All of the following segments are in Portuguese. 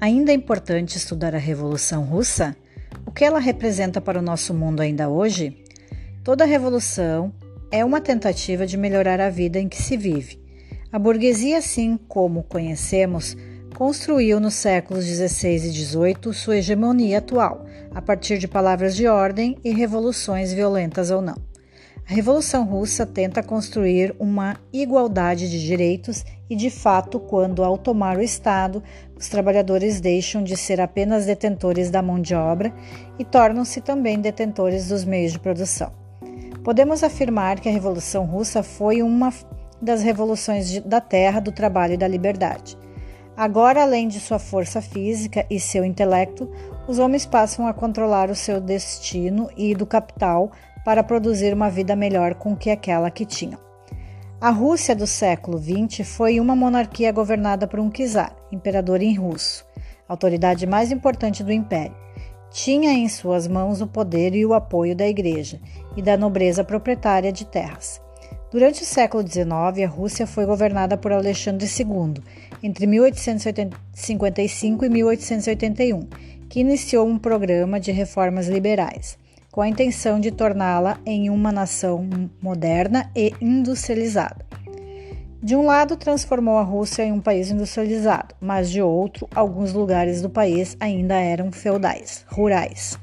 Ainda é importante estudar a Revolução Russa? O que ela representa para o nosso mundo ainda hoje? Toda revolução é uma tentativa de melhorar a vida em que se vive. A burguesia, assim como conhecemos, construiu nos séculos XVI e XVIII sua hegemonia atual, a partir de palavras de ordem e revoluções violentas ou não. A Revolução Russa tenta construir uma igualdade de direitos e, de fato, quando ao tomar o Estado, os trabalhadores deixam de ser apenas detentores da mão de obra e tornam-se também detentores dos meios de produção. Podemos afirmar que a Revolução Russa foi uma das revoluções da terra, do trabalho e da liberdade. Agora, além de sua força física e seu intelecto, os homens passam a controlar o seu destino e do capital para produzir uma vida melhor com que aquela que tinham. A Rússia do século XX foi uma monarquia governada por um czar, imperador em russo, autoridade mais importante do império. Tinha em suas mãos o poder e o apoio da igreja e da nobreza proprietária de terras. Durante o século XIX, a Rússia foi governada por Alexandre II, entre 1855 e 1881, que iniciou um programa de reformas liberais com a intenção de torná-la em uma nação moderna e industrializada. De um lado, transformou a Rússia em um país industrializado, mas de outro, alguns lugares do país ainda eram feudais, rurais.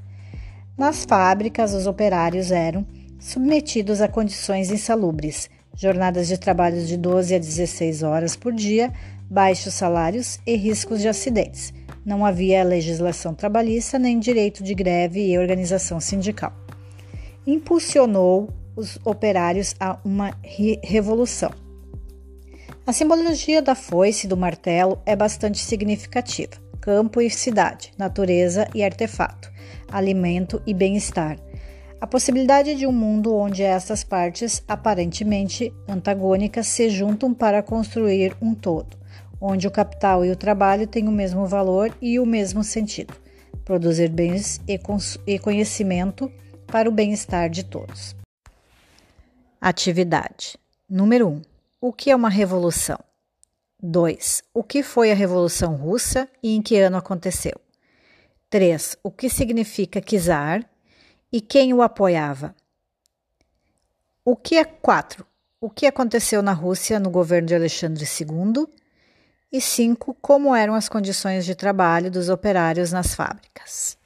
Nas fábricas, os operários eram submetidos a condições insalubres, jornadas de trabalho de 12 a 16 horas por dia, baixos salários e riscos de acidentes não havia legislação trabalhista nem direito de greve e organização sindical. Impulsionou os operários a uma revolução. A simbologia da foice e do martelo é bastante significativa. Campo e cidade, natureza e artefato, alimento e bem-estar. A possibilidade de um mundo onde estas partes, aparentemente antagônicas, se juntam para construir um todo onde o capital e o trabalho têm o mesmo valor e o mesmo sentido: produzir bens e conhecimento para o bem-estar de todos. Atividade: Número 1. Um, o que é uma revolução? 2. O que foi a Revolução Russa e em que ano aconteceu? 3. O que significa czar e quem o apoiava? O que é 4. O que aconteceu na Rússia no governo de Alexandre II? E 5. Como eram as condições de trabalho dos operários nas fábricas.